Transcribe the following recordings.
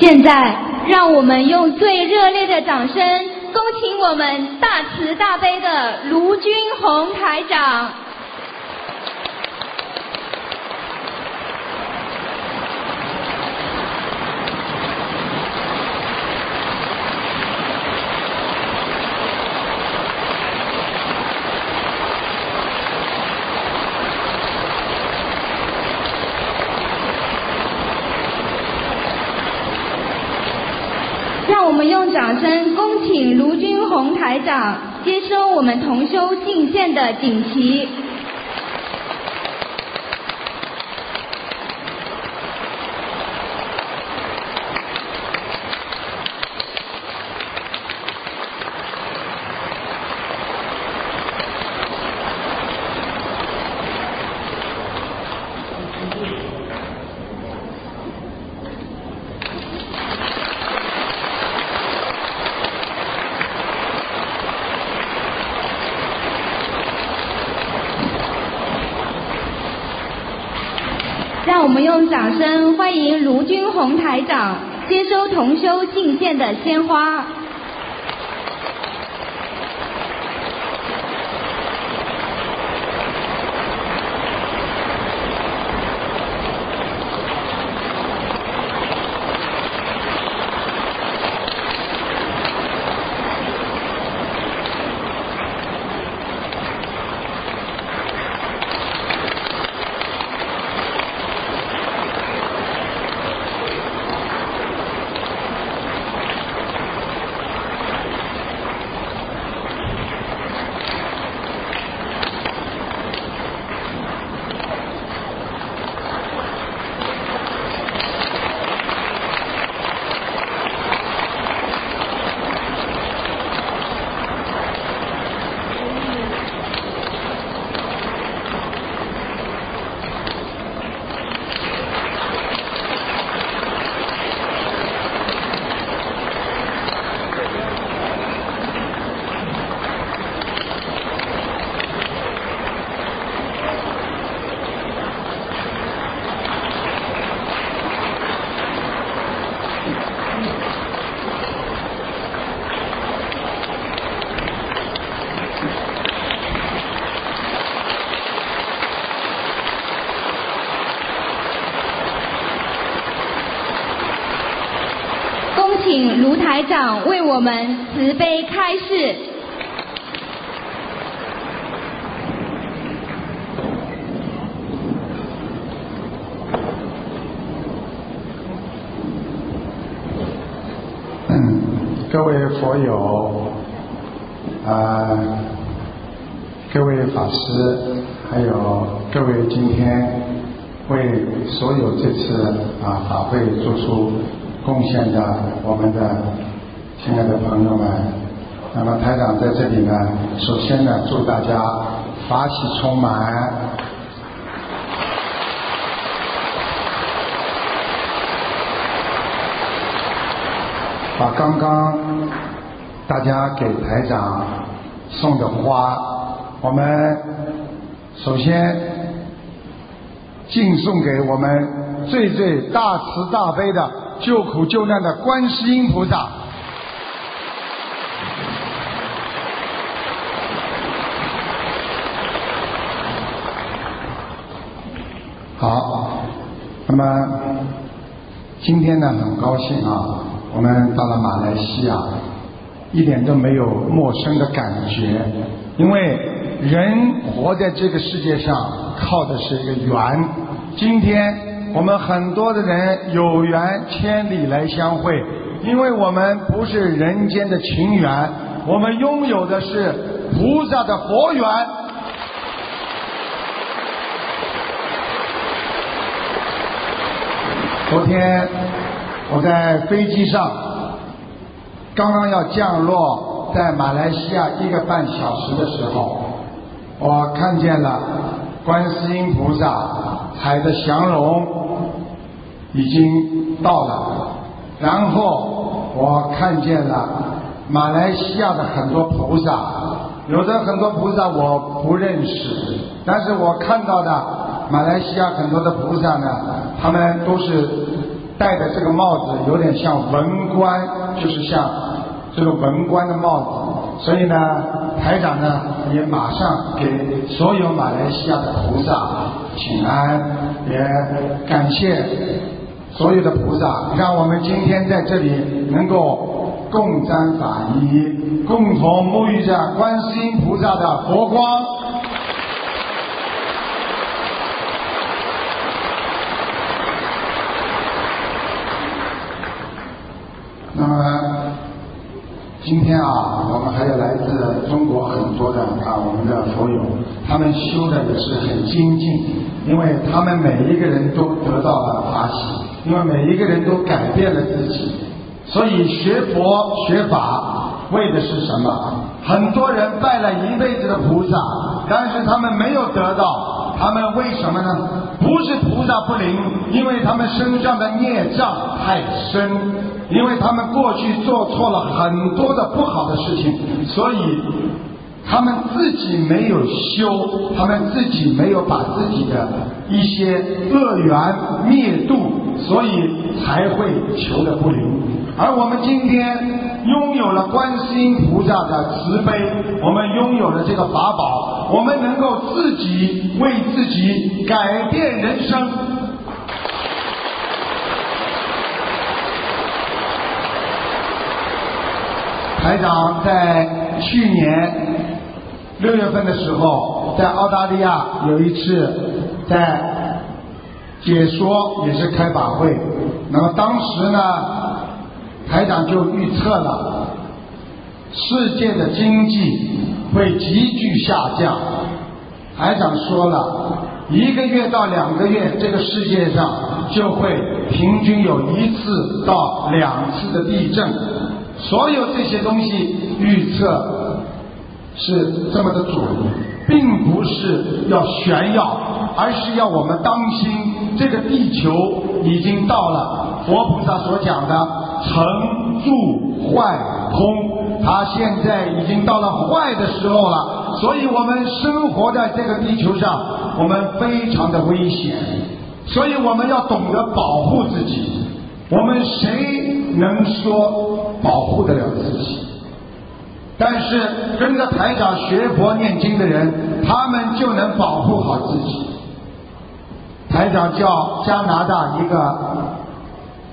现在，让我们用最热烈的掌声，恭请我们大慈大悲的卢军宏台长。让我们用恭请卢军宏台长接收我们同修进献的锦旗。让我们用掌声欢迎洪台长接收同修进献的鲜花。恭请卢台长为我们慈悲开示。各位佛友，啊、各位法师，还有各位今天为所有这次啊法会做出贡献的我们的亲爱的朋友们，那么台长在这里呢，首先呢，祝大家法喜充满。把刚刚大家给台长送的花，我们首先敬送给我们最最大慈大悲的救苦救难的观世音菩萨。好，那么今天呢，很高兴啊，我们到了马来西亚，一点都没有陌生的感觉，因为人活在这个世界上靠的是一个缘。今天我们很多的人有缘千里来相会，因为我们不是人间的情缘，我们拥有的是菩萨的佛缘。昨天我在飞机上，刚刚要降落在马来西亚一个半小时的时候，我看见了观世音菩萨踩着祥龙已经到了，然后我看见了马来西亚的很多菩萨，有的很多菩萨我不认识，但是我看到的马来西亚很多的菩萨呢，他们都是戴的这个帽子有点像文官，就是像这个文官的帽子，所以呢，台长呢也马上给所有马来西亚的菩萨请安，也感谢所有的菩萨，让我们今天在这里能够共沾法衣，共同沐浴着观世音菩萨的佛光。那么今天啊，我们还有来自中国很多的啊，我们的佛友，他们修的也是很精进，因为他们每一个人都得到了法喜，因为每一个人都改变了自己，所以学佛学法为的是什么？很多人拜了一辈子的菩萨，但是他们没有得到，他们为什么呢？不是菩萨不灵，因为他们身上的孽障太深，因为他们过去做错了很多的不好的事情，所以他们自己没有修，他们自己没有把自己的一些恶缘灭度，所以才会求的不灵。而我们今天拥有了观世音菩萨的慈悲，我们拥有了这个法宝，我们能够自己为自己改变人生。台长在去年六月份的时候，在澳大利亚有一次在解说，也是开法会。那么当时呢，台长就预测了世界的经济会急剧下降。台长说了，一个月到两个月，这个世界上就会平均有一次到两次的地震。所有这些东西预测是这么的准，并不是要炫耀，而是要我们当心，这个地球已经到了佛菩萨所讲的成住坏空，他现在已经到了坏的时候了，所以我们生活在这个地球上，我们非常的危险，所以我们要懂得保护自己。我们谁能说保护得了自己？但是跟着台长学佛念经的人，他们就能保护好自己。台长叫加拿大一个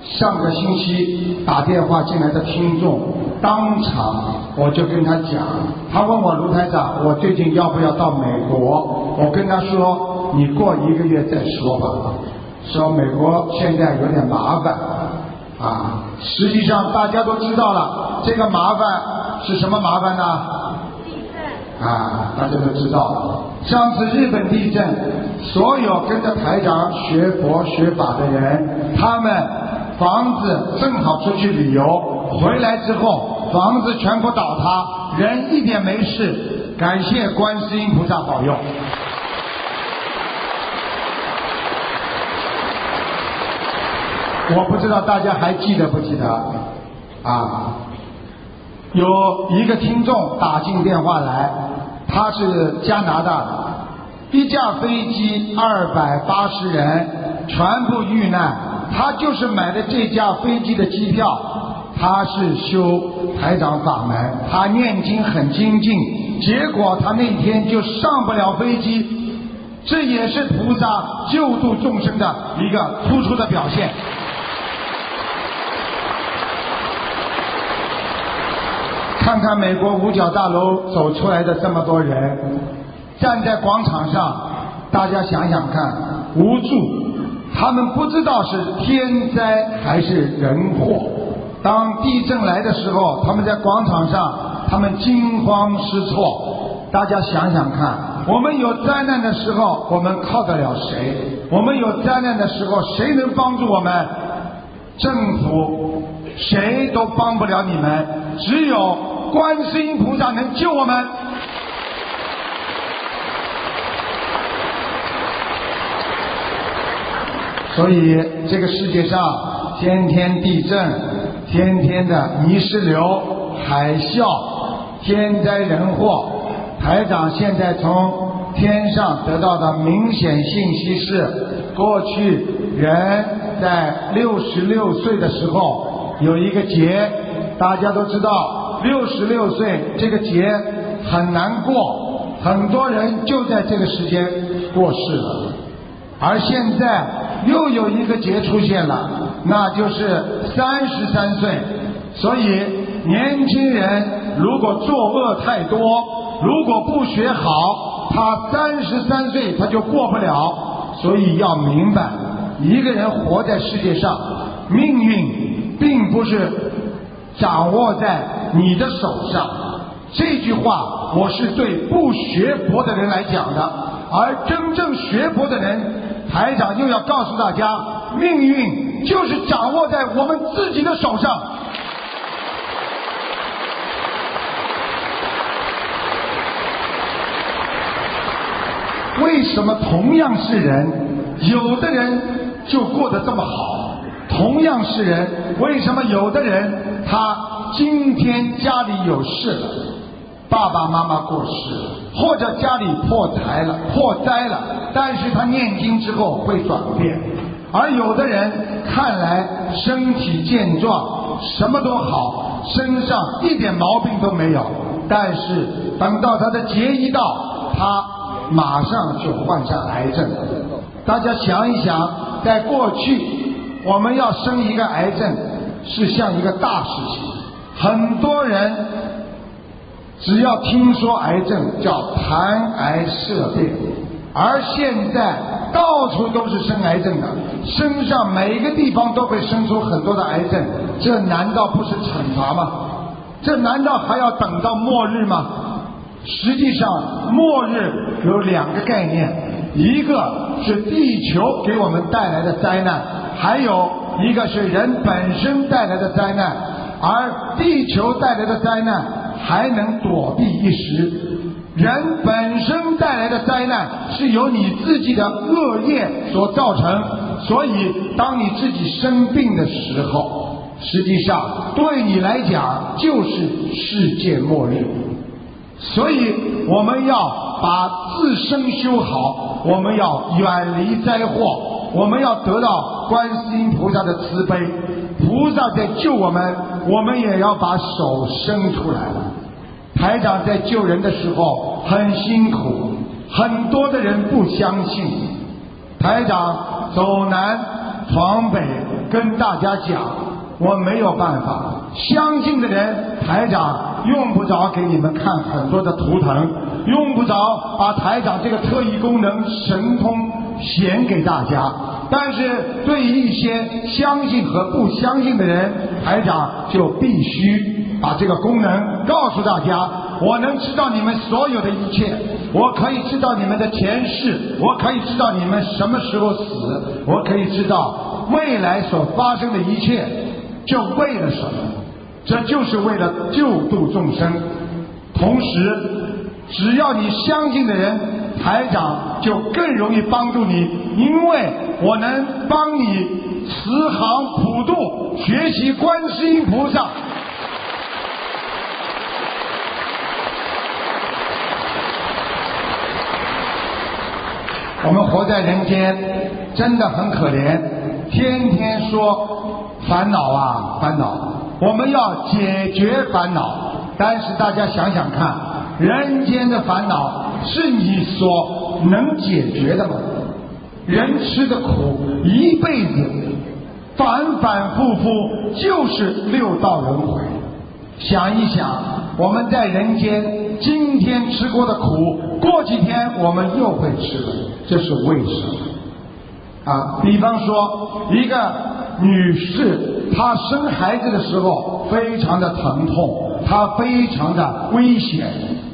上个星期打电话进来的听众，当场我就跟他讲，他问我卢台长，我最近要不要到美国？我跟他说，你过一个月再说吧。说美国现在有点麻烦啊，实际上大家都知道了，这个麻烦是什么麻烦呢？啊，大家都知道，上次日本地震，所有跟着台长学佛学法的人，他们房子正好出去旅游，回来之后房子全部倒塌，人一点没事，感谢观世音菩萨保佑。我不知道大家还记得不记得啊？有一个听众打进电话来，他是加拿大的，一架飞机二百八十人全部遇难，他就是买的这架飞机的机票，他是修台长法门，他念经很精进，结果他那天就上不了飞机，这也是菩萨救度众生的一个突出的表现。看看美国五角大楼走出来的这么多人，站在广场上，大家想想看，无助，他们不知道是天灾还是人祸。当地震来的时候，他们在广场上，他们惊慌失措。大家想想看，我们有灾难的时候，我们靠得了谁？我们有灾难的时候，谁能帮助我们？政府谁都帮不了你们，只有。观世音菩萨能救我们，所以这个世界上天天地震，天天的泥石流、海啸、天灾人祸。台长现在从天上得到的明显信息是：过去人在六十六岁的时候有一个劫，大家都知道，六十六岁这个劫很难过，很多人就在这个时间过世了。而现在又有一个劫出现了，那就是三十三岁。所以年轻人如果作恶太多，如果不学好，他三十三岁他就过不了。所以要明白，一个人活在世界上，命运并不是掌握在你的手上。这句话我是对不学佛的人来讲的，而真正学佛的人，台长又要告诉大家，命运就是掌握在我们自己的手上。为什么同样是人，有的人就过得这么好？同样是人，为什么有的人他今天家里有事了，爸爸妈妈过世，或者家里破财了、破灾了，但是他念经之后会转变；而有的人看来身体健壮，什么都好，身上一点毛病都没有，但是等到他的劫一到，他。马上就患上癌症，大家想一想，在过去，我们要生一个癌症是像一个大事情，很多人只要听说癌症叫谈癌色变，而现在到处都是生癌症的，身上每一个地方都会生出很多的癌症，这难道不是惩罚吗？这难道还要等到末日吗？实际上，末日有两个概念，一个是地球给我们带来的灾难，还有一个是人本身带来的灾难。而地球带来的灾难还能躲避一时，人本身带来的灾难是由你自己的恶业所造成。所以，当你自己生病的时候，实际上对你来讲就是世界末日。所以我们要把自身修好，我们要远离灾祸，我们要得到观世音菩萨的慈悲，菩萨在救我们，我们也要把手伸出来。台长在救人的时候很辛苦，很多的人不相信。台长走南闯北跟大家讲，我没有办法。相信的人，台长。用不着给你们看很多的图腾，用不着把台长这个特异功能神通显给大家。但是对于一些相信和不相信的人，台长就必须把这个功能告诉大家。我能知道你们所有的一切，我可以知道你们的前世，我可以知道你们什么时候死，我可以知道未来所发生的一切，就为了什么？这就是为了救度众生，同时，只要你相信的人，台长就更容易帮助你，因为我能帮你慈航普渡，学习观世音菩萨。我们活在人间，真的很可怜，天天说烦恼啊，烦恼。我们要解决烦恼，但是大家想想看，人间的烦恼是你所能解决的吗？人吃的苦一辈子，反反复复就是六道轮回。想一想，我们在人间今天吃过的苦，过几天我们又会吃了，这是为什么？啊，比方说一个。女士，她生孩子的时候非常的疼痛，她非常的危险。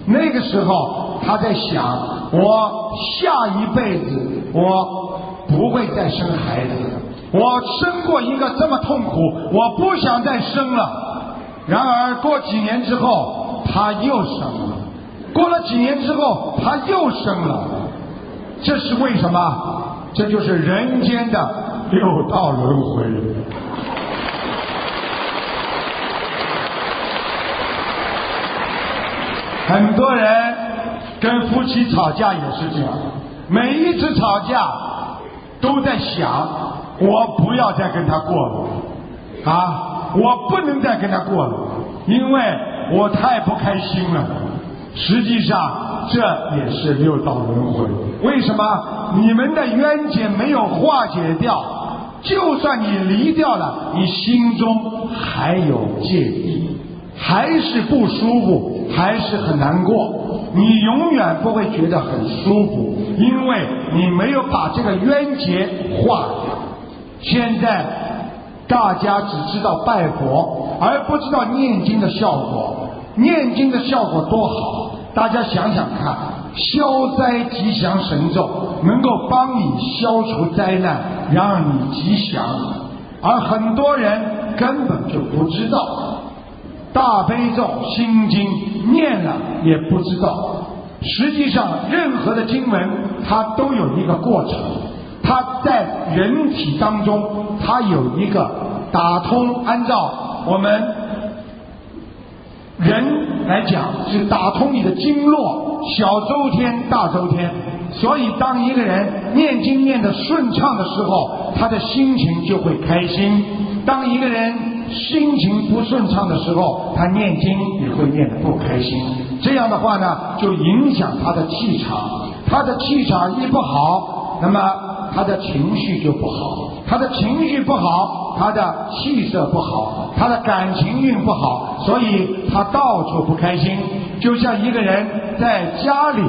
那个时候，她在想：我下一辈子我不会再生孩子。我生过一个这么痛苦，我不想再生了。然而过几年之后，她又生了。过了几年之后，她又生了。这是为什么？这就是人间的。六道轮回，很多人跟夫妻吵架也是这样，每一次吵架都在想，我不要再跟他过了，啊，我不能再跟他过了，因为我太不开心了。实际上，这也是六道轮回。为什么你们的冤结没有化解掉？就算你离掉了，你心中还有芥意，还是不舒服，还是很难过。你永远不会觉得很舒服，因为你没有把这个冤结化掉。现在大家只知道拜佛，而不知道念经的效果。念经的效果多好，大家想想看，消灾吉祥神咒能够帮你消除灾难，让你吉祥。而很多人根本就不知道，大悲咒、心经念了也不知道。实际上，任何的经文它都有一个过程，它在人体当中它有一个打通，按照我们。人来讲是打通你的经络，小周天、大周天。所以，当一个人念经念得顺畅的时候，他的心情就会开心；当一个人心情不顺畅的时候，他念经也会念得不开心。这样的话呢，就影响他的气场。他的气场一不好，那么他的情绪就不好。他的情绪不好，他的气色不好，他的感情运不好，所以他到处不开心。就像一个人在家里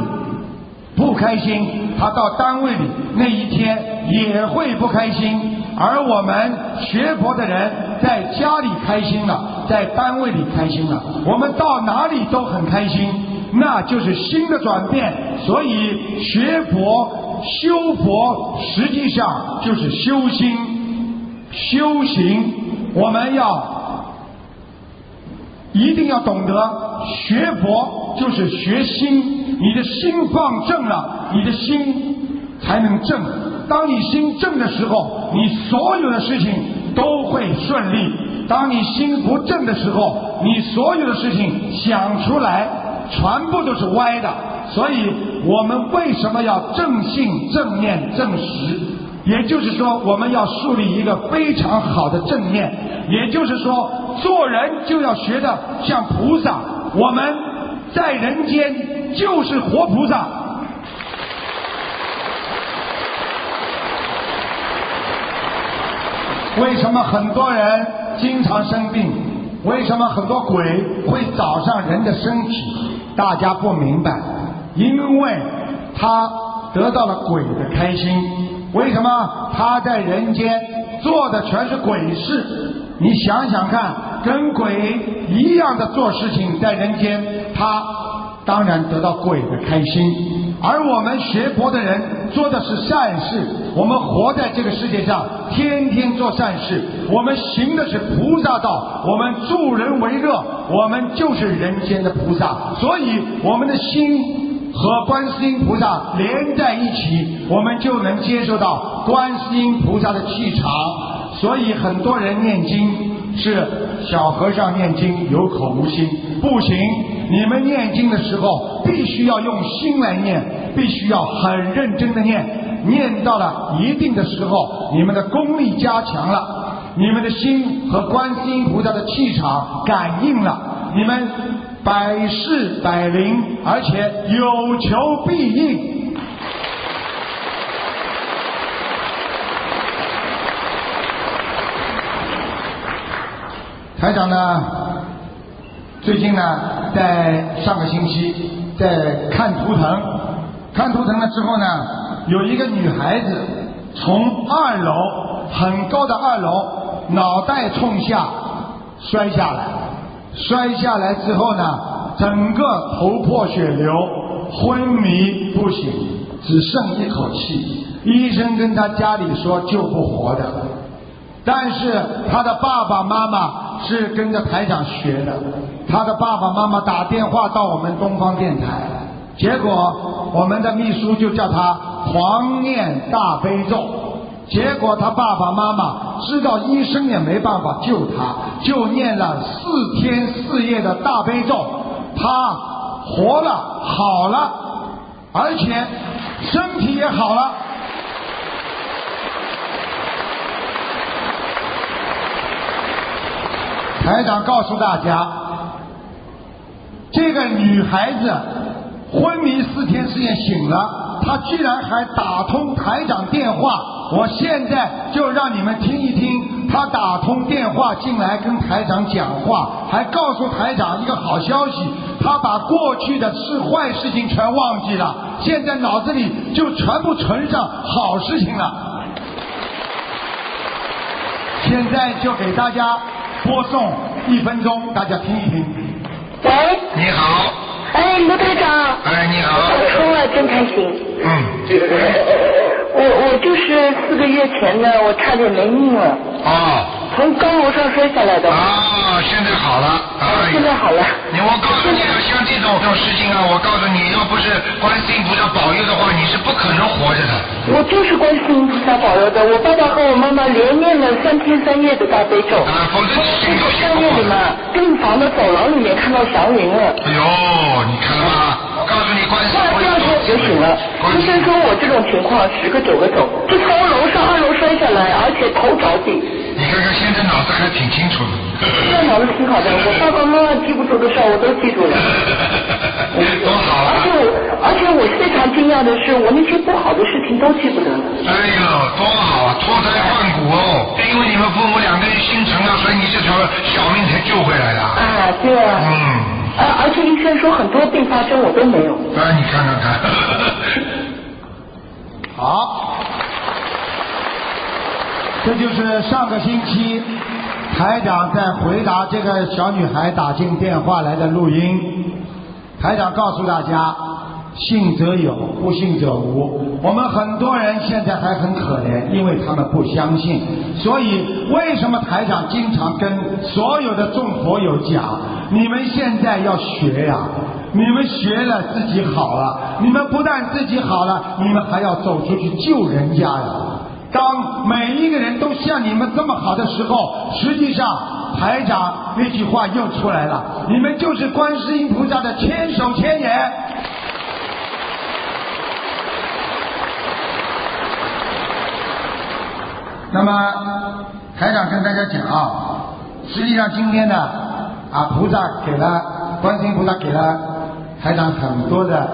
不开心，他到单位里那一天也会不开心。而我们学佛的人在家里开心了，在单位里开心了，我们到哪里都很开心，那就是心的转变。所以学佛。修佛实际上就是修心、修行。我们要一定要懂得，学佛就是学心。你的心放正了，你的心才能正。当你心正的时候，你所有的事情都会顺利；当你心不正的时候，你所有的事情想出来，全部都是歪的。所以我们为什么要正信、正念、正实？也就是说，我们要树立一个非常好的正念。也就是说，做人就要学的像菩萨。我们在人间就是活菩萨。为什么很多人经常生病？为什么很多鬼会找上人的身体？大家不明白。因为他得到了鬼的开心，为什么他在人间做的全是鬼事？你想想看，跟鬼一样的做事情，在人间他当然得到鬼的开心。而我们学佛的人做的是善事，我们活在这个世界上，天天做善事，我们行的是菩萨道，我们助人为乐，我们就是人间的菩萨，所以我们的心。和观世音菩萨连在一起，我们就能接受到观世音菩萨的气场。所以很多人念经是小和尚念经有口无心，不行。你们念经的时候必须要用心来念，必须要很认真的念。念到了一定的时候，你们的功力加强了，你们的心和观世音菩萨的气场感应了，你们。百事百灵，而且有求必应。台长呢，最近呢，在上个星期在看图腾，看图腾了之后呢，有一个女孩子从二楼很高的二楼，脑袋冲下摔下来。摔下来之后呢，整个头破血流，昏迷不醒，只剩一口气。医生跟他家里说救不活的，但是他的爸爸妈妈是跟着台长学的，他的爸爸妈妈打电话到我们东方电台，结果我们的秘书就叫他狂念大悲咒。结果他爸爸妈妈知道医生也没办法救他就念了四天四夜的大悲咒他活了好了而且身体也好了。台长告诉大家这个女孩子昏迷四天四夜醒了她居然还打通台长电话我现在就让你们听一听，他打通电话进来跟台长讲话，还告诉台长一个好消息，他把过去的是坏事情全忘记了，现在脑子里就全部存上好事情了。现在就给大家播送一分钟，大家听一听。喂，你好，哎，卢台长，哎，你好，我冲了，真开心。嗯，我我就是四个月前呢，我差点没命了，哦，从高楼上摔下来的。啊，现在好了，哎，现在好了。你我告诉你啊，像这种这种事情啊，我告诉你，要不是观世音菩萨保佑的话，你是不可能活着的。我就是观世音菩萨保佑的，我爸爸和我妈妈连念了三天三夜的大悲咒。啊，否则你醒都醒半不过来。夜里嘛，病房的走廊里面看到祥云了。哎呦，你看了吗？我告诉你，观世音菩那第二天我就醒了，医生说我这种情况十个九个走，就从楼上二楼摔下来，而且头着地。你看看现在脑子还挺清楚的。现在脑子挺好的，我爸爸妈妈记不住的事儿我都记住了。多好啊而且！我，而且我非常惊讶的是，我那些不好的事情都记不得了。哎呦，多好啊！脱胎换骨哦，因为你们父母两个人心诚啊，所以你这条小命才救回来的。啊，对啊。嗯，啊，而且医生说很多并发症我都没有。啊，你看看看。好，这就是上个星期台长在回答这个小女孩打进电话来的录音。台长告诉大家，信则有，不信则无。我们很多人现在还很可怜，因为他们不相信。所以，为什么台长经常跟所有的众佛友讲，你们现在要学呀、你们学了自己好了，你们不但自己好了，你们还要走出去救人家呀。当每一个人都像你们这么好的时候，实际上台长那句话又出来了：你们就是观世音菩萨的千手千眼。那么台长跟大家讲啊，实际上今天呢，啊菩萨给了观世音菩萨给了台长很多的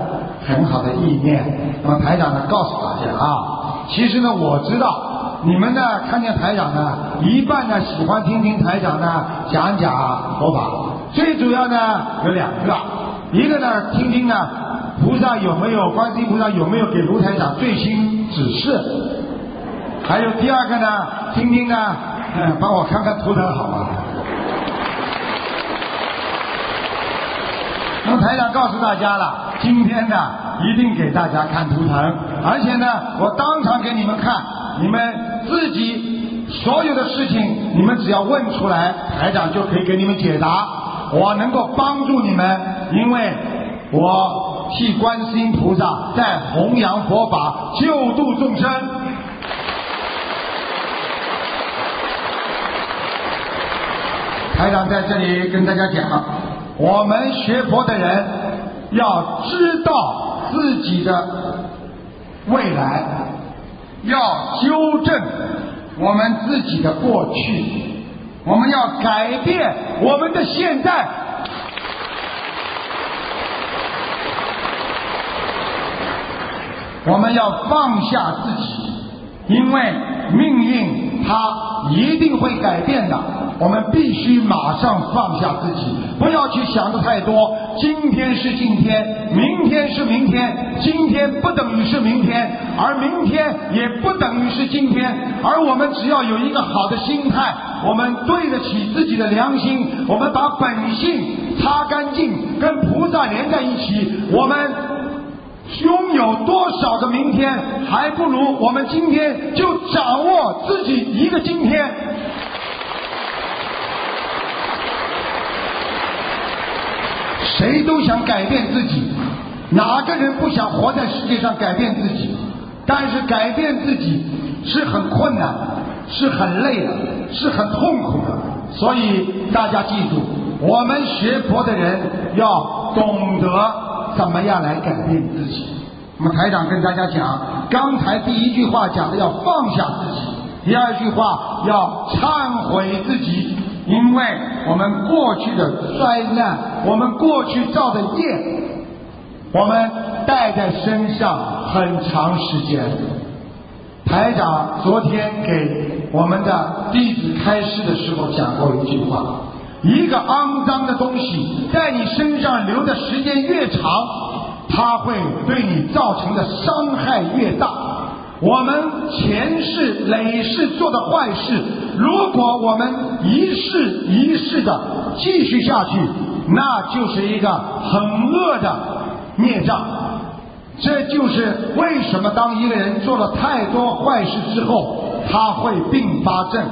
很好的意念。那么台长呢告诉大家啊，其实呢我知道你们呢看见台长呢，一半呢喜欢听听台长呢讲讲佛法，最主要呢有两个，一个呢听听呢菩萨有没有观世音菩萨有没有给卢台长最新指示。还有第二个呢，听听呢，嗯，帮我看看图腾好吗？那么台长告诉大家了，今天呢一定给大家看图腾，而且呢，我当场给你们看，你们自己所有的事情，你们只要问出来，台长就可以给你们解答，我能够帮助你们，因为我替观世音菩萨在弘扬佛法，救度众生。台长在这里跟大家讲，我们学佛的人要知道自己的未来，要纠正我们自己的过去，我们要改变我们的现在。我们要放下自己，因为命运它一定会改变的。我们必须马上放下自己，不要去想的太多。今天是今天，明天是明天，今天不等于是明天，而明天也不等于是今天。而我们只要有一个好的心态，我们对得起自己的良心，我们把本性擦干净，跟菩萨连在一起，我们。拥有多少个明天，还不如我们今天就掌握自己一个今天。谁都想改变自己，哪个人不想活在世界上改变自己？但是改变自己是很困难，是很累的，是很痛苦的。所以大家记住，我们学佛的人要懂得怎么样来改变自己。我们台长跟大家讲，刚才第一句话讲的要放下自己，第二句话要忏悔自己，因为我们过去的灾难，我们过去造的业，我们带在身上很长时间。台长昨天给我们的弟子开示的时候讲过一句话：一个肮脏的东西在你身上留的时间越长，它会对你造成的伤害越大。我们前世累世做的坏事，如果我们一世一世的继续下去，那就是一个很恶的孽障。这就是为什么当一个人做了太多坏事之后，他会并发症，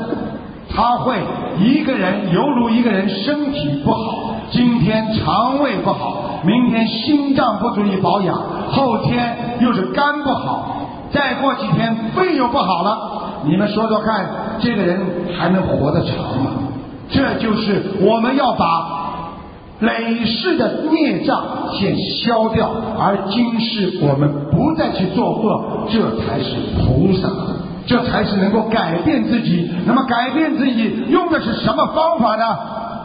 他会一个人犹如一个人身体不好，今天肠胃不好，明天心脏不注意保养，后天又是肝不好，再过几天肺又不好了。你们说说看，这个人还能活得长吗？这就是我们要把。累世的孽障先消掉，而今世我们不再去做恶，这才是菩萨，这才是能够改变自己。那么改变自己用的是什么方法呢？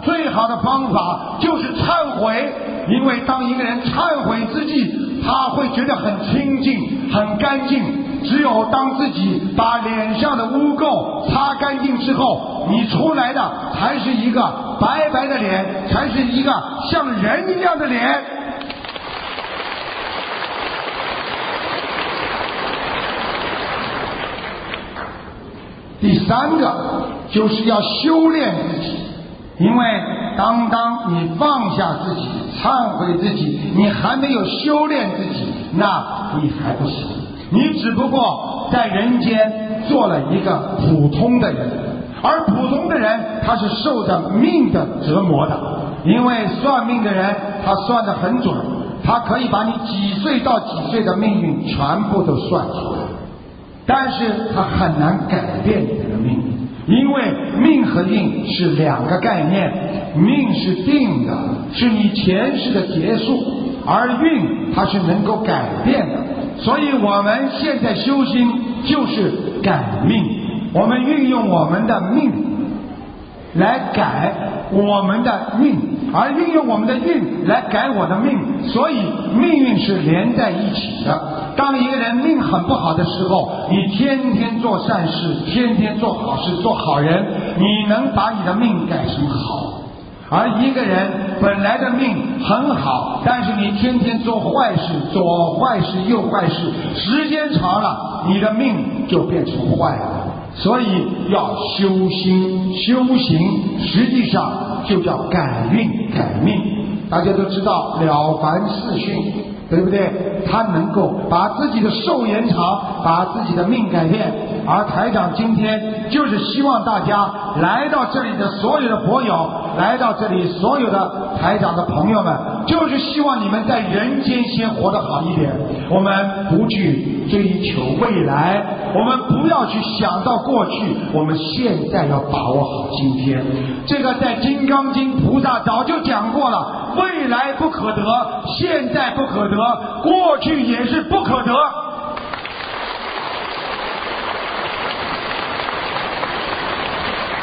最好的方法就是忏悔，因为当一个人忏悔之际，他会觉得很清净、很干净。只有当自己把脸上的污垢擦干净之后，你出来的才是一个白白的脸，才是一个像人一样的脸。第三个就是要修炼自己，因为当当你放下自己、忏悔自己，你还没有修炼自己，那你还不行。你只不过在人间做了一个普通的人，而普通的人他是受着命的折磨的，因为算命的人他算得很准，他可以把你几岁到几岁的命运全部都算出来，但是他很难改变你的命，因为命和运是两个概念，命是定的，是你前世的结束，而运它是能够改变的。所以我们现在修心就是改命，我们运用我们的命来改我们的运，而运用我们的运来改我的命，所以命运是连在一起的。当一个人命很不好的时候，你天天做善事，天天做好事，做好人，你能把你的命改成好。而一个人本来的命很好，但是你天天做坏事，左坏事右坏事，时间长了，你的命就变成坏了。所以要修心修行，实际上就叫改运改命。大家都知道《了凡四训》，对不对？他能够把自己的寿延长，把自己的命改变。而台长今天就是希望大家来到这里的所有的博友。来到这里，所有的台长的朋友们，就是希望你们在人间先活得好一点。我们不去追求未来，我们不要去想到过去，我们现在要把握好今天。这个在《金刚经》菩萨早就讲过了：未来不可得，现在不可得，过去也是不可得。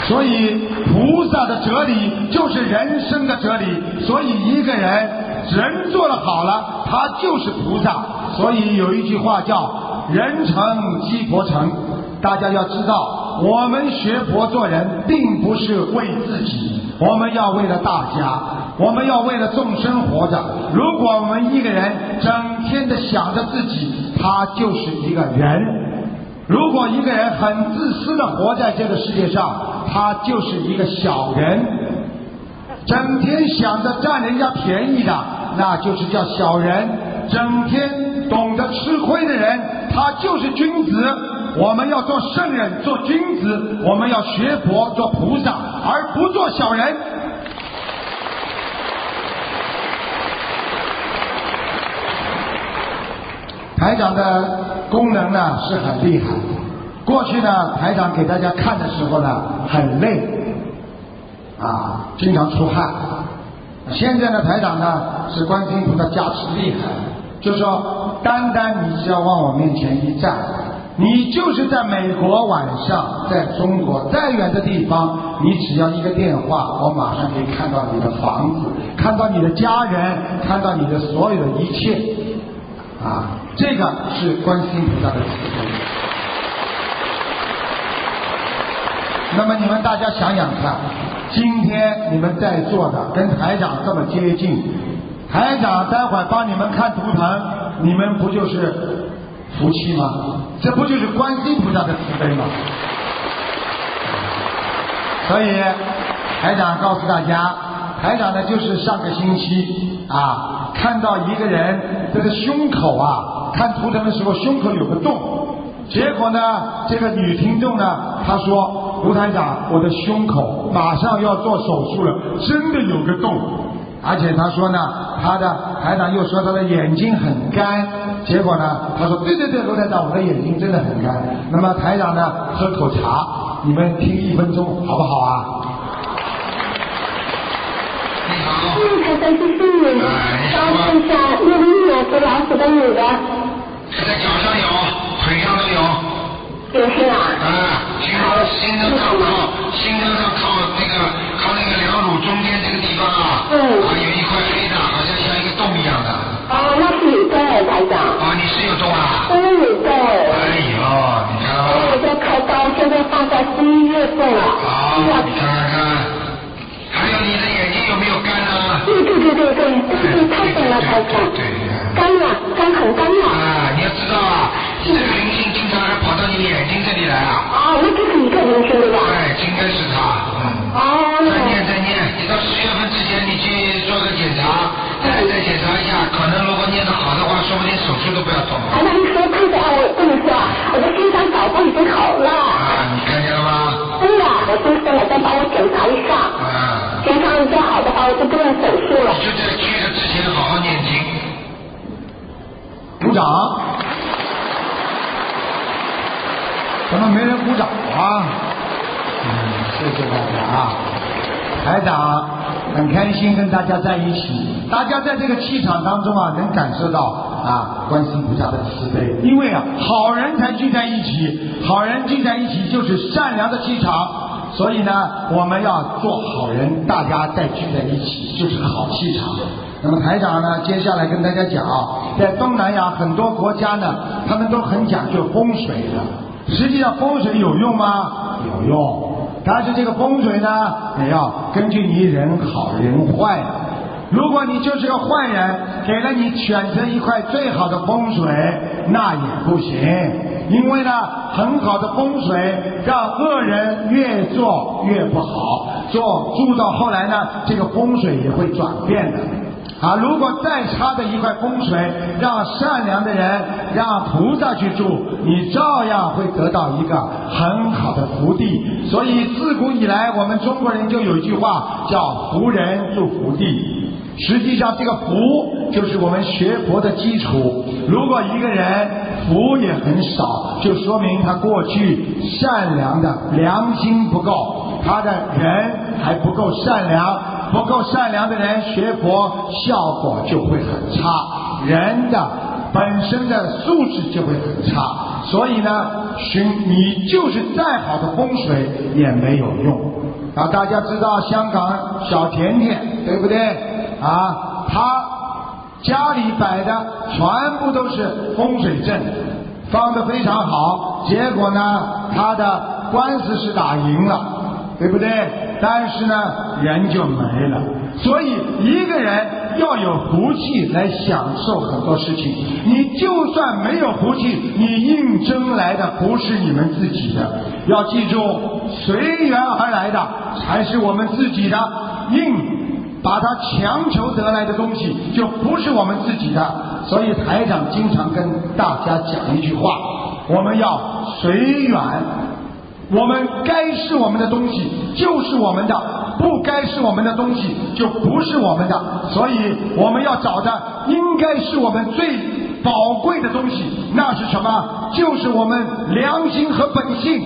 所以，菩萨的哲理就是人生的哲理。所以，一个人人做的好了，他就是菩萨。所以有一句话叫“人成即佛成”。大家要知道，我们学佛做人，并不是为自己，我们要为了大家，我们要为了众生活着。如果我们一个人整天的想着自己，他就是一个人；如果一个人很自私的活在这个世界上，他就是一个小人，整天想着占人家便宜的，那就是叫小人；整天懂得吃亏的人，他就是君子。我们要做圣人，做君子；我们要学佛，做菩萨，而不做小人。台长的功能呢是很厉害。过去呢，台长给大家看的时候呢，很累，啊，经常出汗。现在呢，台长呢是观音菩萨加持厉害，就说单单你只要往我面前一站，你就是在美国晚上，在中国再远的地方，你只要一个电话，我马上可以看到你的房子，看到你的家人，看到你的所有的一切。啊，这个是观世音菩萨的慈悲。那么你们大家想想看，今天你们在座的跟台长这么接近，台长待会儿帮你们看图腾，你们不就是福气吗？这不就是观音菩萨的慈悲吗？所以台长告诉大家，台长呢就是上个星期啊，看到一个人这个胸口啊，看图腾的时候胸口有个洞，结果呢，这个女听众呢，她说。吴台长，我的胸口马上要做手术了，真的有个洞，而且他说呢，他的台长又说他的眼睛很干，结果呢，他说对对对，罗台长，我的眼睛真的很干。那么台长呢，喝口茶，你们听一分钟好不好啊？你好，嗯，台长，谢谢你。哎帮我看一下，六零年属老鼠的女的，在脚上有，腿上都有。有是吧？啊，心心脏上靠，心脏上靠那个靠那个两乳中间这个地方啊，嗯啊有一块黑的，好像像一个洞一样的。哦，那是有洞哎，台长。啊，你是有洞啊？真的有洞哎。哎呦，你看了我吧？在开刀，现在放在十一月份了。好，你看看看，还有你的眼睛有没有干呢？对对对对对，对对，太准了，台长。对。干了，干很干了。啊，你要知道啊，这个灵性经常还跑到你眼啊。哦，那就是一个灵性对吧？哎，应该是他，嗯。哦。再念再念，你到十月份之前你去做个检查，再再检查一下，可能如果念得好的话，说不定手术都不要动。台长，你说太太，我跟你说啊，我的心脏早都已经好了。啊，你看见了吗？真的，我今天来再帮我检查一下，啊，检查一下好的话，我就不用手术了。就在去的之前好好念经。鼓掌。怎么没人鼓掌啊？嗯，谢谢大家啊！台长很开心跟大家在一起，大家在这个气场当中啊，能感受到啊观世音菩萨的慈悲，因为啊好人才聚在一起，好人聚在一起就是善良的气场，所以呢我们要做好人，大家再聚在一起就是好气场。那么台长呢，接下来跟大家讲啊，在东南亚很多国家呢，他们都很讲究风水的。实际上风水有用吗？有用，但是这个风水呢，也要根据你人好人坏。如果你就是个坏人，给了你选择一块最好的风水，那也不行。因为呢，很好的风水让恶人越做越不好，做住到后来呢，这个风水也会转变的。啊，如果再差的一块风水，让善良的人，让菩萨去住，你照样会得到一个很好的福地。所以自古以来，我们中国人就有一句话叫“福人住福地”。实际上，这个福就是我们学佛的基础。如果一个人福也很少，就说明他过去善良的良心不够，他的人还不够善良。不够善良的人学佛效果就会很差，人的本身的素质就会很差。所以呢，寻你就是再好的风水也没有用。啊，大家知道香港小甜甜对不对？啊，他家里摆的全部都是风水阵，放的非常好。结果呢，他的官司是打赢了，对不对？但是呢，人就没了。所以一个人要有福气来享受很多事情。你就算没有福气，你硬争来的不是你们自己的。要记住，随缘而来的才是我们自己的。硬把它强求得来的东西，就不是我们自己的。所以台长经常跟大家讲一句话：我们要随缘。我们该是我们的东西就是我们的，不该是我们的东西就不是我们的。所以我们要找的应该是我们最宝贵的东西，那是什么？就是我们良心和本性。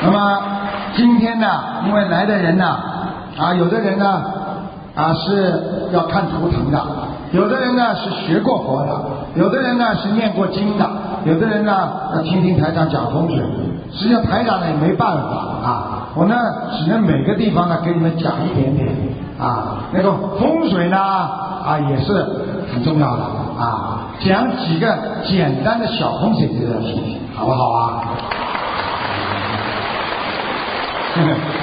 那么今天呢，因为来的人呢，啊，有的人呢，啊是要看图腾的，有的人呢是学过佛的，有的人呢是念过经的，有的人呢要听听台长讲风水。实际上台长呢也没办法啊，我呢只能每个地方呢给你们讲一点点啊。那个风水呢啊也是很重要的啊，讲几个简单的小风水给大家听听，好不好啊？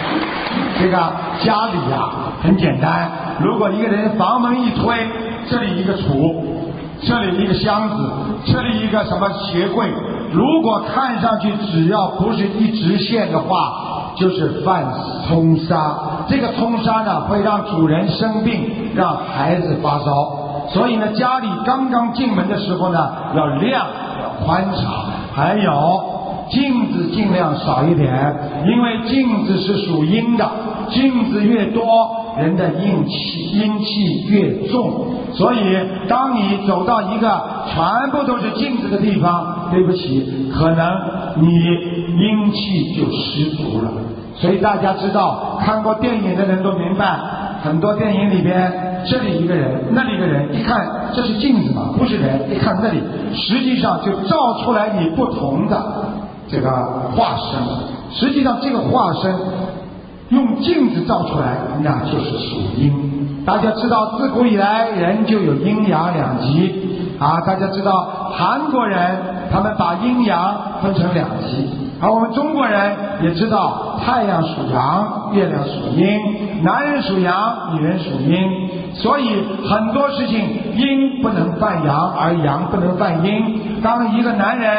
这个家里呀、很简单，如果一个人房门一推，这里一个橱，这里一个箱子，这里一个什么鞋柜，如果看上去只要不是一直线的话，就是犯冲杀。这个冲杀呢，会让主人生病，让孩子发烧。所以呢，家里刚刚进门的时候呢，要亮，要宽敞，还有。镜子尽量少一点，因为镜子是属阴的，镜子越多，人的阴气阴气越重。所以，当你走到一个全部都是镜子的地方，对不起，可能你阴气就十足了。所以大家知道，看过电影的人都明白，很多电影里边，这里一个人，那里一个人，一看这是镜子嘛，不是人，一看那里，实际上就照出来你不同的。这个化身，实际上这个化身用镜子照出来，那就是属阴。大家知道，自古以来人就有阴阳两极啊。大家知道，韩国人他们把阴阳分成两极，而我们中国人也知道，太阳属阳，月亮属阴，男人属阳，女人属阴。所以很多事情，阴不能犯阳，而阳不能犯阴。当一个男人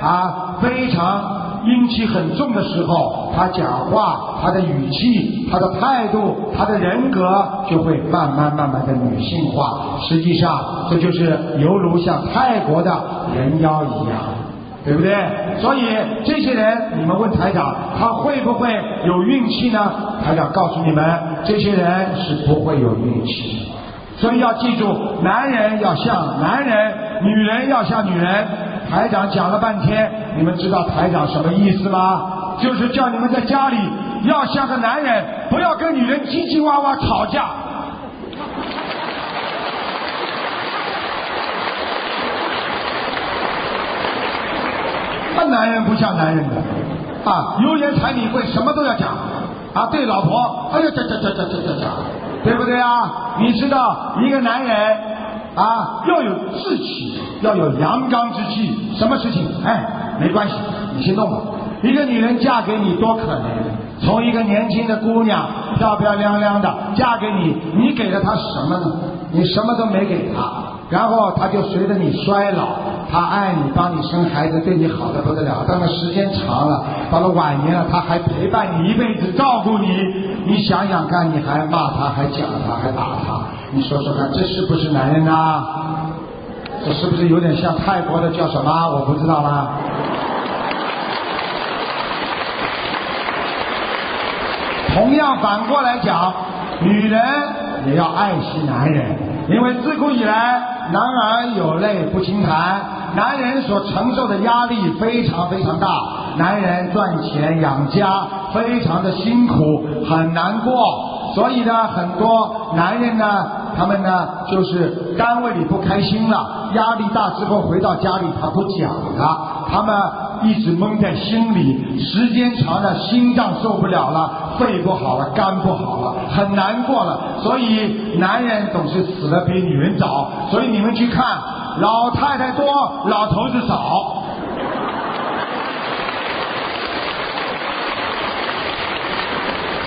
啊非常阴气很重的时候，他讲话、他的语气、他的态度、他的人格就会慢慢慢慢的女性化。实际上，这就是犹如像泰国的人妖一样。对不对？所以这些人，你们问台长，他会不会有运气呢？台长告诉你们，这些人是不会有运气的。所以要记住，男人要像男人，女人要像女人。台长讲了半天，你们知道台长什么意思吗？就是叫你们在家里要像个男人，不要跟女人叽叽哇哇吵架。男人不像男人的啊，油盐柴米贵什么都要讲啊，对老婆，哎呀，讲讲讲讲讲讲讲，对不对啊？你知道一个男人啊要有志气，要有阳刚之气，什么事情哎没关系，你去弄吧。一个女人嫁给你多可怜，从一个年轻的姑娘漂漂亮亮的嫁给你，你给了她什么呢？你什么都没给她，然后他就随着你衰老。他爱你，帮你生孩子，对你好的不得了。等了时间长了，到了晚年了，他还陪伴你一辈子，照顾你。你想想看，你还骂他，还讲他，还打他，你说说看，这是不是男人呐？这是不是有点像泰国的叫什么？我不知道啦。同样反过来讲，女人也要爱惜男人，因为自古以来，男儿有泪不轻弹，男人所承受的压力非常非常大，男人赚钱养家非常的辛苦，很难过，所以呢，很多男人呢，他们呢就是单位里不开心了，压力大之后回到家里他不讲了，他们一直闷在心里，时间长了心脏受不了了，肺不好了，肝不好了，很难过了。所以男人总是死的比女人早。所以你们去看，老太太多，老头子少。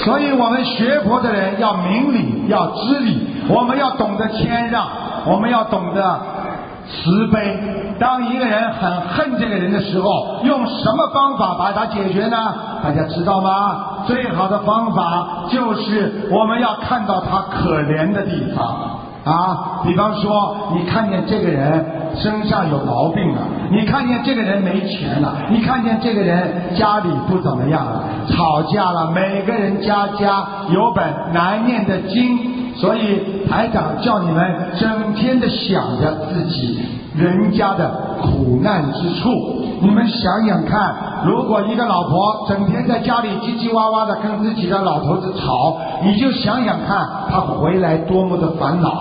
所以我们学佛的人要明理，要知理，我们要懂得谦让，我们要懂得慈悲。当一个人很恨这个人的时候，用什么方法把他解决呢？大家知道吗？最好的方法就是我们要看到他可怜的地方啊。比方说，你看见这个人身上有毛病了，你看见这个人没钱了，你看见这个人家里不怎么样了，吵架了。每个人家家有本难念的经，所以台长叫你们整天的想着自己人家的苦难之处。你们想想看，如果一个老婆整天在家里叽叽哇哇的跟自己的老头子吵，你就想想看，她回来多么的烦恼。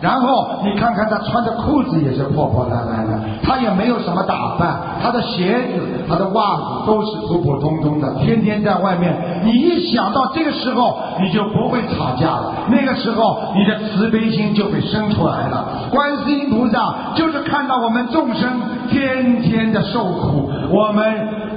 然后你看看他穿的裤子也是破破烂烂的，他也没有什么打扮，他的鞋子、他的袜子都是普普通通的，天天在外面。你一想到这个时候，你就不会吵架了，那个时候你的慈悲心就会生出来了。观世音菩萨就是看到我们众生天天的受苦，我们。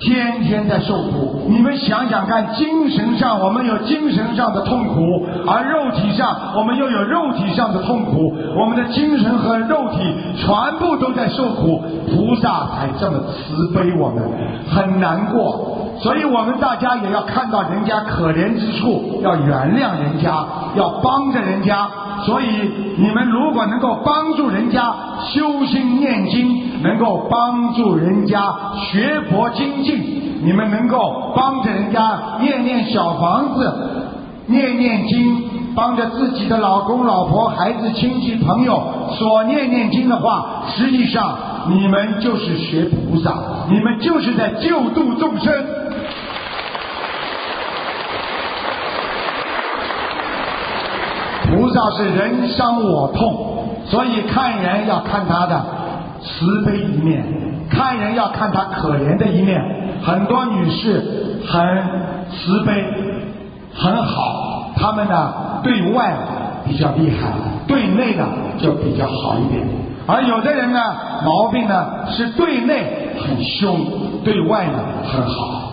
天天在受苦，你们想想看，精神上我们有精神上的痛苦，而肉体上我们又有肉体上的痛苦，我们的精神和肉体全部都在受苦，菩萨才这么慈悲我们，很难过。所以我们大家也要看到人家可怜之处，要原谅人家，要帮着人家。所以你们如果能够帮助人家修心念经，能够帮助人家学佛精进，你们能够帮着人家念念小房子、念念经，帮着自己的老公、老婆、孩子、亲戚、朋友所念念经的话，实际上你们就是学菩萨，你们就是在救度众生。菩萨是人伤我痛，所以看人要看他的慈悲一面，看人要看他可怜的一面。很多女士很慈悲，很好，她们呢对外比较厉害，对内呢就比较好一点。而有的人呢毛病呢是对内很凶，对外呢很好。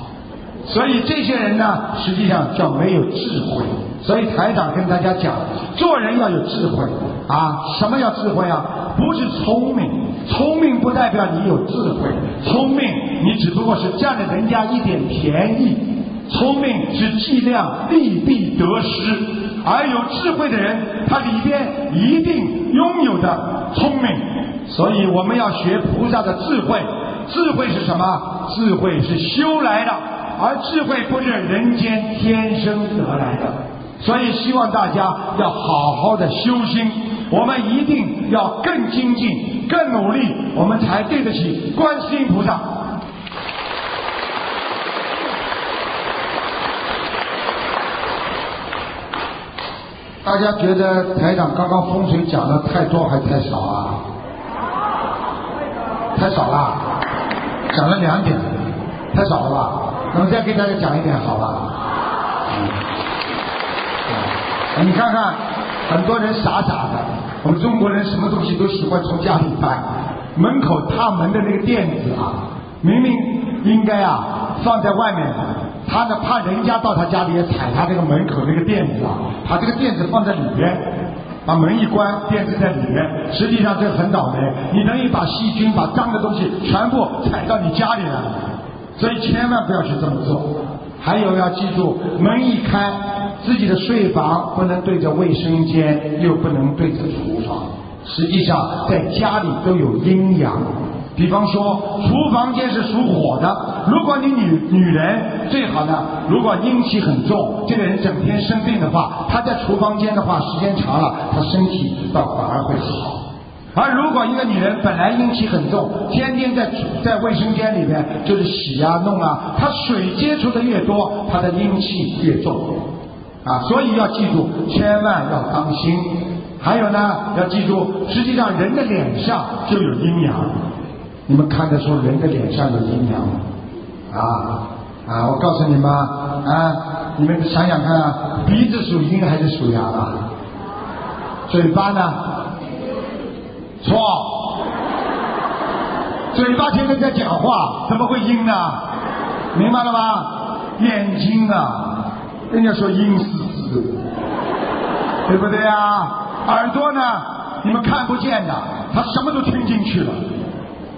所以这些人呢实际上叫没有智慧。所以台长跟大家讲，做人要有智慧啊！什么叫智慧啊？不是聪明，聪明不代表你有智慧，聪明你只不过是占了人家一点便宜，聪明是计量利弊得失，而有智慧的人，他里边一定拥有的聪明。所以我们要学菩萨的智慧，智慧是什么？智慧是修来的，而智慧不是人间天生得来的。所以希望大家要好好的修心，我们一定要更精进、更努力，我们才对得起观世音菩萨。大家觉得台长刚刚风水讲的太多还太少啊？太少了，讲了两点，太少了吧？那么再给大家讲一点，好吧？你看看，很多人傻傻的。我们中国人什么东西都喜欢从家里搬，门口踏门的那个垫子啊，明明应该啊放在外面，他呢怕人家到他家里也踩他这个门口那个垫子啊，把这个垫子放在里边，把门一关，垫子在里面，实际上这很倒霉，你等于把细菌、把脏的东西全部踩到你家里来了，所以千万不要去这么做。还有要记住，门一开。自己的睡房不能对着卫生间，又不能对着厨房。实际上，在家里都有阴阳。比方说，厨房间是属火的，如果你女女人最好呢，如果阴气很重，这个人整天生病的话，他在厨房间的话，时间长了，他身体倒反而会好。而如果一个女人本来阴气很重，天天在在卫生间里面就是洗啊弄啊，她水接触的越多，她的阴气越重。啊，所以要记住，千万要当心。还有呢，要记住，实际上人的脸上就有阴阳。你们看得出人的脸上有阴阳吗？啊啊！我告诉你们啊，你们想想看，鼻子属阴还是属阳啊？嘴巴呢？错。嘴巴天天在讲话，怎么会阴呢？明白了吗？眼睛啊。人家说阴湿湿的，对不对啊？耳朵呢？你们看不见的，他什么都听进去了，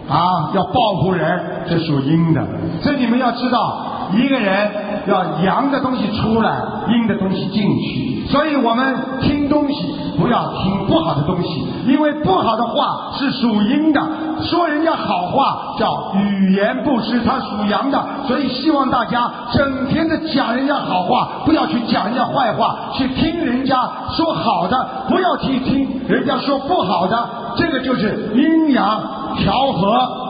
啊，要报复人，这属阴的。所以你们要知道。一个人要阳的东西出来，阴的东西进去。所以我们听东西不要听不好的东西，因为不好的话是属阴的。说人家好话叫语言不失，它属阳的。所以希望大家整天的讲人家好话，不要去讲人家坏话，去听人家说好的，不要去听人家说不好的。这个就是阴阳调和。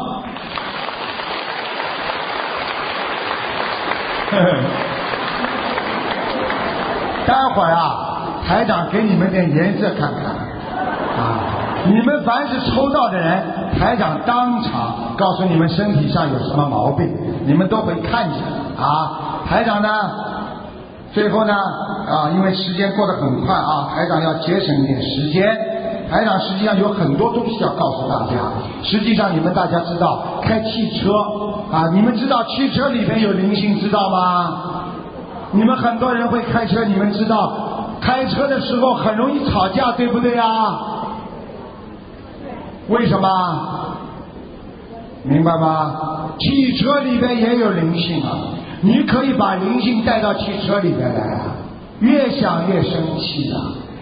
待会儿啊，台长给你们点颜色看看。啊，你们凡是抽到的人，台长当场告诉你们身体上有什么毛病，你们都会看见啊。台长呢，最后呢啊，因为时间过得很快啊，台长要节省一点时间。台长实际上有很多东西要告诉大家。实际上你们大家知道，开汽车啊，你们知道汽车里面有灵性，知道吗？你们很多人会开车，你们知道，开车的时候很容易吵架，对不对啊？为什么？明白吗？汽车里边也有灵性啊，你可以把灵性带到汽车里边来啊，越想越生气啊。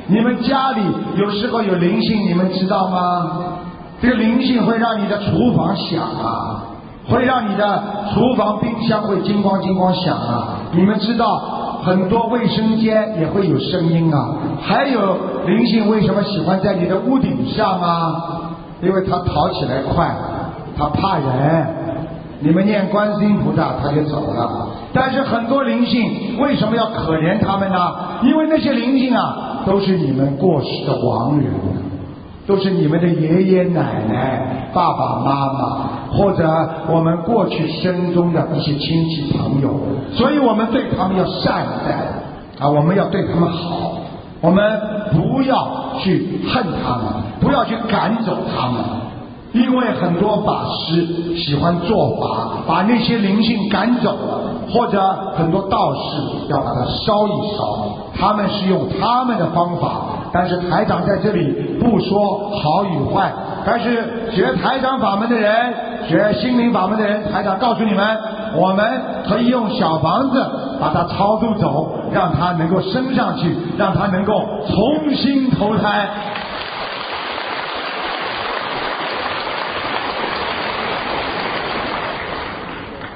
你们家里有时候有灵性，你们知道吗？这个灵性会让你的厨房响啊，会让你的厨房冰箱会金光金光响啊。你们知道很多卫生间也会有声音啊。还有灵性为什么喜欢在你的屋顶上啊？因为它逃起来快，它怕人。你们念观音菩萨，它就走了。但是很多灵性为什么要可怜他们呢？因为那些灵性啊，都是你们过世的亡人，都是你们的爷爷奶奶、爸爸妈妈，或者我们过去生中的一些亲戚朋友，所以我们对他们要善待啊，我们要对他们好，我们不要去恨他们，不要去赶走他们。因为很多法师喜欢做法，把那些灵性赶走了，或者很多道士要把它烧一烧，他们是用他们的方法。但是台长在这里不说好与坏，但是学台长法门的人，学心灵法门的人，台长告诉你们，我们可以用小房子把它超度走，让它能够升上去，让它能够重新投胎。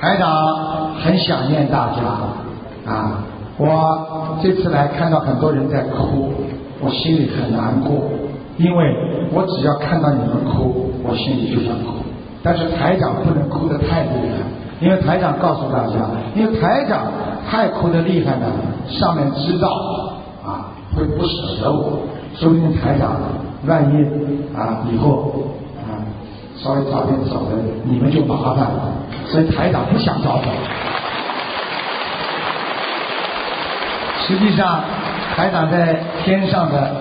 台长很想念大家啊！我这次来看到很多人在哭，我心里很难过，因为我只要看到你们哭，我心里就想哭。但是台长不能哭得太厉害，因为台长告诉大家，因为台长太哭得厉害了，上面知道啊会不舍得我，说不定台长万一啊以后稍微早点走了，你们就麻烦了。所以台长不想早走。实际上，台长在天上的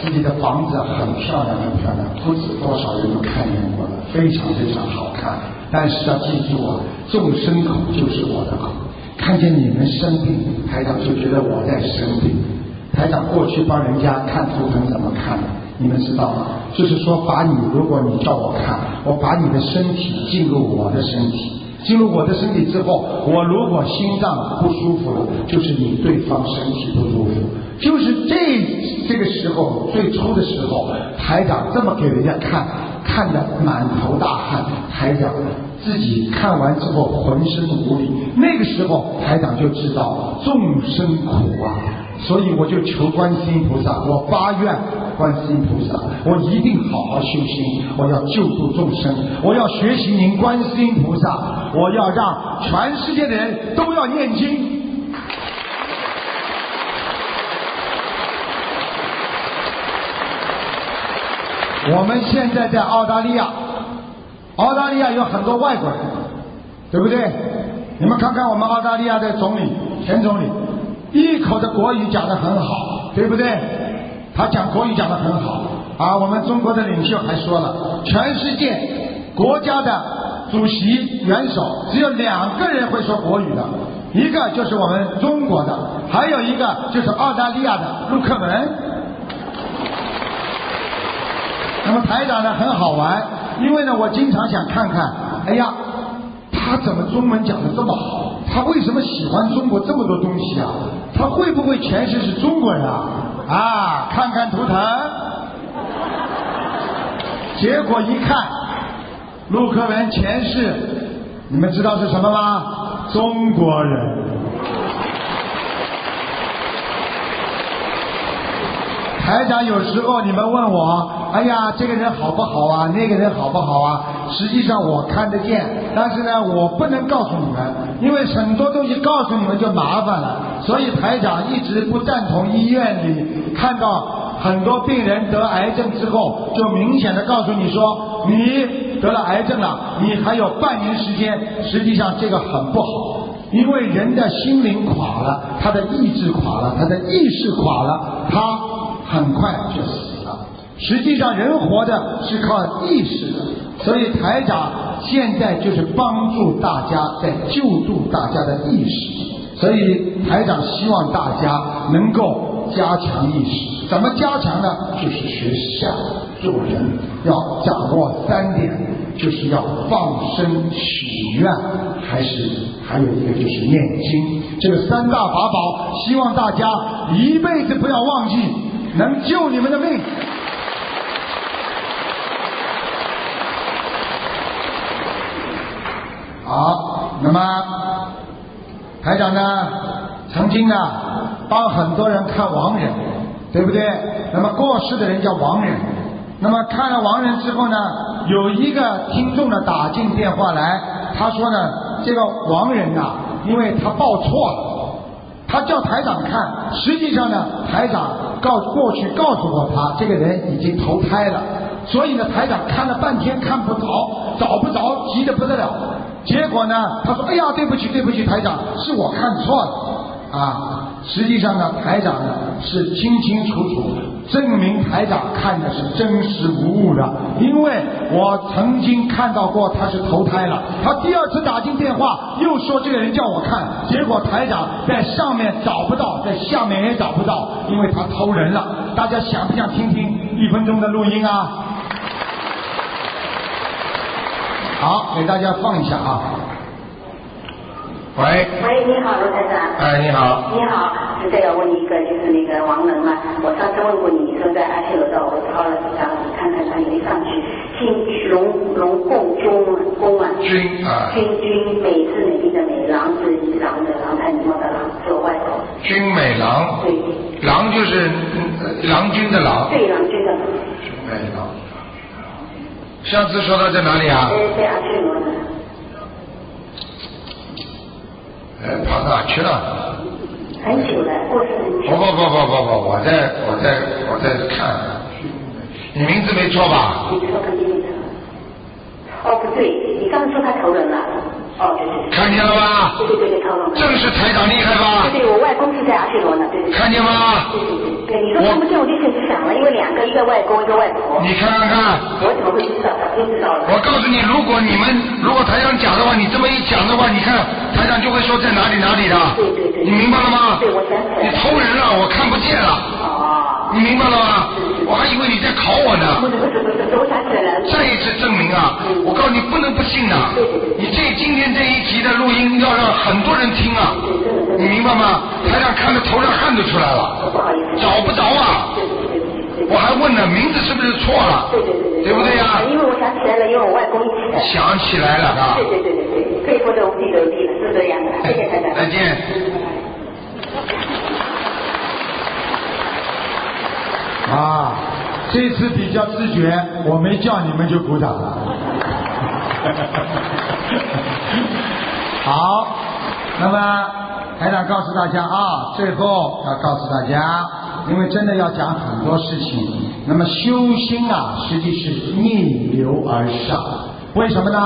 自己的房子很漂亮，很漂亮，不止多少人都看见过了，非常非常好看。但是要记住啊，众生口就是我的口，看见你们生病，台长就觉得我在生病。台长过去帮人家看图腾怎么看？你们知道吗？就是说，把你如果你照我看，我把你的身体进入我的身体。进入我的身体之后，我如果心脏不舒服了，就是你对方身体不舒服，就是这这个时候最初的时候，台长这么给人家看，看得满头大汗，台长自己看完之后浑身无力，那个时候台长就知道众生苦啊，所以我就求观世音菩萨，我发愿。观世音菩萨，我一定好好修心，我要救度众生，我要学习您观世音菩萨，我要让全世界的人都要念经。我们现在在澳大利亚，澳大利亚有很多外国人，对不对？你们看看我们澳大利亚的总理前总理，一口的国语讲得很好，对不对？他讲国语讲得很好啊！我们中国的领袖还说了，全世界国家的主席元首只有两个人会说国语的，一个就是我们中国的，还有一个就是澳大利亚的陆克文。那么台长呢很好玩，因为呢我经常想看看，哎呀，他怎么中文讲的这么好？他为什么喜欢中国这么多东西啊？他会不会前世是中国人啊？啊，看看图腾，结果一看，陆克文前世，你们知道是什么吗？中国人。台长有时候你们问我，哎呀，这个人好不好啊？那个人好不好啊？实际上我看得见，但是呢，我不能告诉你们，因为很多东西告诉你们就麻烦了。所以台长一直不赞同医院里看到很多病人得癌症之后，就明显的告诉你说，你得了癌症了，你还有半年时间。实际上这个很不好，因为人的心灵垮了，他的意志垮了，他的意识垮了，他很快就死了。实际上人活着是靠意识的，所以台长现在就是帮助大家在救助大家的意识，所以台长希望大家能够加强意识。怎么加强呢？就是学下做人，要掌握三点，就是要放生、许愿，还是还有一个就是念经。这个三大法宝，希望大家一辈子不要忘记，能救你们的命。好，那么台长呢，曾经呢帮很多人看亡人，对不对？那么过世的人叫亡人。那么看了亡人之后呢，有一个听众呢打进电话来，他说呢，这个亡人呐，因为他报错了，他叫台长看，实际上呢，台长告过去告诉过他，这个人已经投胎了，所以呢，台长看了半天看不着，找不着，急得不得了。结果呢，他说：“哎呀，对不起，对不起，台长，是我看错了啊。”实际上呢，台长呢是清清楚楚证明台长看的是真实无误的，因为我曾经看到过他是投胎了。他第二次打进电话又说这个人叫我看，结果台长在上面找不到，在下面也找不到，因为他偷人了。大家想不想听听一分钟的录音啊？好，给大家放一下啊。喂，喂，你好，罗先生。哎，你好。你好，是这样问你一个，就是那个王能嘛。我上次问过你，你说在阿修罗道，我抄了几张，你看看他有没有上去。姓龙龙凤君公啊。君啊。君君美是美丽的美，郎是狼的狼，太礼貌的狼，是我外婆。君美郎。对。郎就是郎君的郎。对，郎君的。君美郎。上次说到在哪里啊？呃，在阿修罗呢。哎，跑哪去了？很久了，过去很久。不不不不不不，我在我在我在看，你名字没错吧？没错肯定没错。哦，不对，你刚才说他投人了。对对。看见了吧？对对对对，投人了。正是台长厉害吧？对对，我外公是在阿修罗呢，对对。看见吗？对对对对，你说看不见，我就先去想了，因为两个，一个外公，一个外婆。你看看看。我怎么会知道？就知道了。我告诉你，如果你们如果台长讲的话，你这么一讲的话，你看台长就会说在哪里哪里的。对对对。你明白了吗？对，我想起来。你偷人了，我看不见了。哦。你明白了吗？我还以为你在考我呢。不是不是不是，我想起来了。再一次证明啊！我告诉你，不能不信呐！你这今天这一集的录音要让很多人听啊！你明白吗？台上看的头上汗都出来了。不好意思。找不着啊！我还问呢，名字是不是错了？对对对对。对不对呀？因为我想起来了，因为我外公一起的。想起来了啊！对对对对对，佩服的五体投地了，是这样的。谢谢台长。再见。啊，这次比较自觉，我没叫你们就鼓掌了。好，那么台长告诉大家啊，最后要告诉大家，因为真的要讲很多事情。那么修心啊，实际是逆流而上。为什么呢？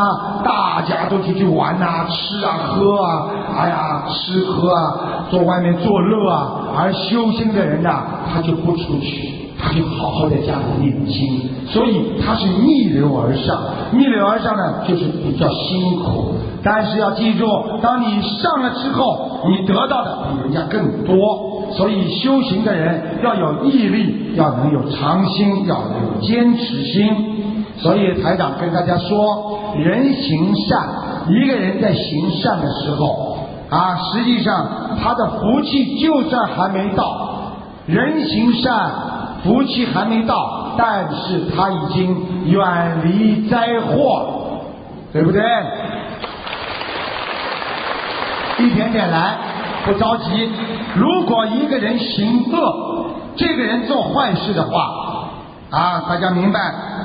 大家都出去玩呐、吃啊、喝啊，哎呀，吃喝啊，坐外面作乐啊，而修心的人呐、他就不出去，他就好好在家里念经，所以他是逆流而上。逆流而上呢，就是比较辛苦，但是要记住，当你上了之后，你得到的比人家更多。所以修行的人要有毅力，要能有长心，要有坚持心。所以台长跟大家说，人行善，一个人在行善的时候啊，实际上他的福气就算还没到，人行善，福气还没到，但是他已经远离灾祸，对不对？一点点来，不着急。如果一个人行恶，这个人做坏事的话，啊，大家明白，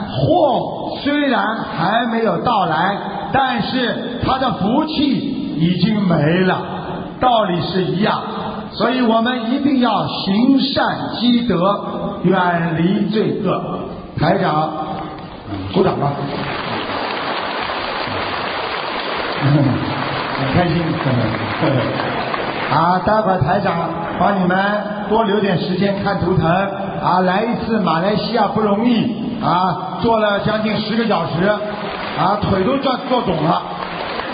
祸虽然还没有到来，但是他的福气已经没了，道理是一样。所以我们一定要行善积德，远离罪恶。台长，鼓掌吧。很开心，啊，待会儿台长帮你们多留点时间看图腾。啊，来一次马来西亚不容易。啊，坐了将近十个小时。啊，腿都转坐肿了。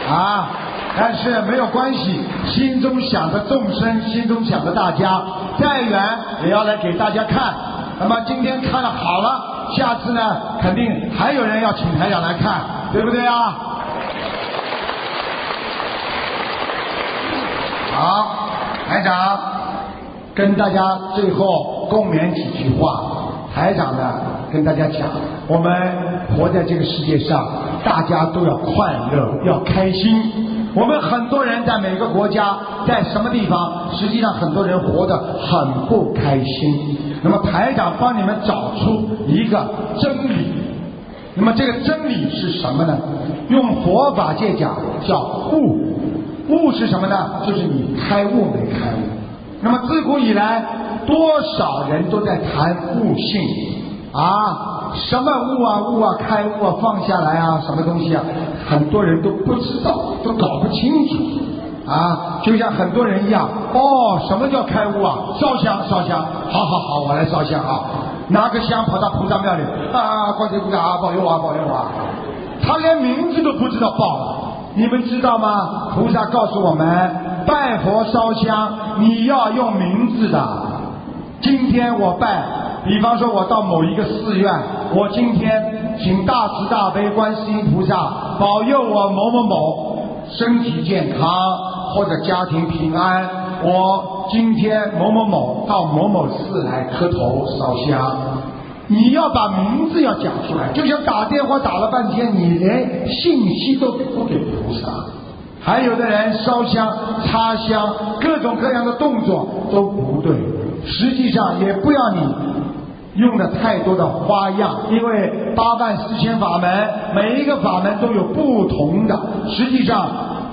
啊，但是没有关系，心中想着众生，心中想着大家，再远也要来给大家看。那么今天看了好了，下次呢，肯定还有人要请台长来看，对不对啊？好，台长跟大家最后共勉几句话。台长呢跟大家讲，我们活在这个世界上，大家都要快乐，要开心。我们很多人在每个国家，在什么地方，实际上很多人活得很不开心。那么台长帮你们找出一个真理。那么这个真理是什么呢？用佛法界讲叫悟。悟是什么呢？就是你开悟没开悟。那么自古以来，多少人都在谈悟性啊？什么悟啊悟啊开悟啊放下来啊什么东西啊？很多人都不知道，都搞不清楚啊。就像很多人一样，哦，什么叫开悟啊？烧香烧香，好好好，我来烧香啊！拿个香跑到菩萨庙里啊，观世菩萨啊，保佑我保佑我。他连名字都不知道报。你们知道吗？菩萨告诉我们，拜佛烧香，你要用名字的。今天我拜，比方说我到某一个寺院，我今天请大慈大悲观世音菩萨保佑我某某某身体健康或者家庭平安。我今天某某某到某某寺来磕头烧香。你要把名字要讲出来，就像打电话打了半天，你连信息都不给菩萨。还有的人烧香、插香，各种各样的动作都不对。实际上也不要你用的太多的花样，因为八万四千法门，每一个法门都有不同的。实际上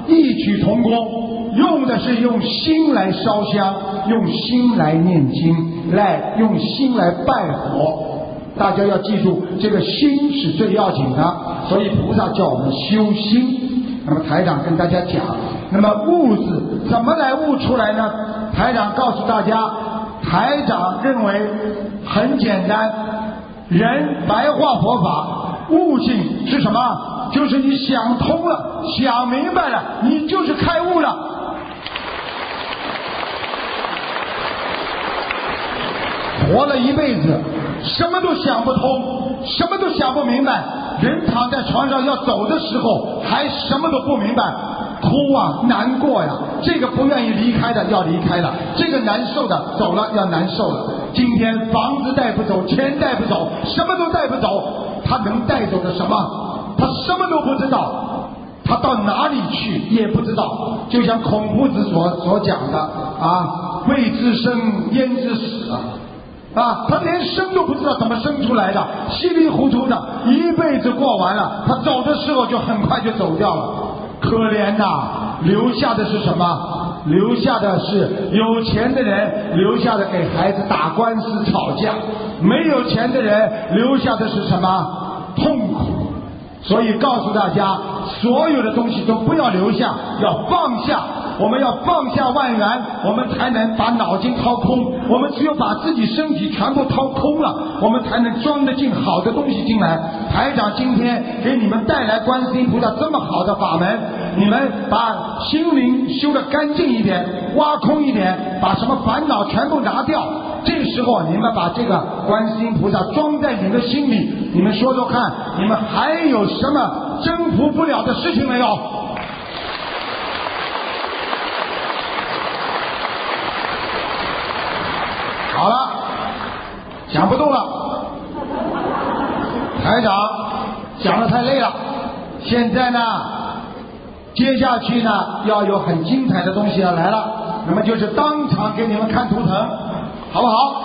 异曲同工，用的是用心来烧香，用心来念经，来用心来拜佛。大家要记住，这个心是最要紧的，所以菩萨叫我们修心。那么台长跟大家讲，那么悟字怎么来悟出来呢？台长告诉大家，台长认为很简单，人白话佛法，悟性是什么？就是你想通了，想明白了，你就是开悟了。活了一辈子。什么都想不通，什么都想不明白。人躺在床上要走的时候，还什么都不明白，哭啊，难过呀。这个不愿意离开的要离开了，这个难受的走了要难受了。今天房子带不走，钱带不走，什么都带不走，他能带走的什么？他什么都不知道，他到哪里去也不知道。就像孔夫子所所讲的啊，未知生焉知死啊。啊，他连生都不知道怎么生出来的，稀里糊涂的一辈子过完了，他走的时候就很快就走掉了，可怜呐！留下的是什么？留下的是有钱的人留下的给孩子打官司吵架，没有钱的人留下的是什么？痛苦。所以告诉大家，所有的东西都不要留下，要放下。我们要放下万缘，我们才能把脑筋掏空。我们只有把自己身体全部掏空了，我们才能装得进好的东西进来。台长今天给你们带来观世音菩萨这么好的法门，你们把心灵修得干净一点，挖空一点，把什么烦恼全部拿掉。这时候你们把这个观世音菩萨装在你的心里，你们说说看，你们还有什么征服不了的事情没有？好了，讲不动了，台长讲的太累了。现在呢，接下去呢要有很精彩的东西要来了，那么就是当场给你们看图腾，好不好？